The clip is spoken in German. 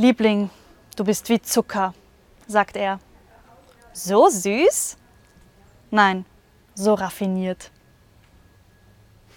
Liebling, du bist wie Zucker, sagt er. So süß? Nein, so raffiniert.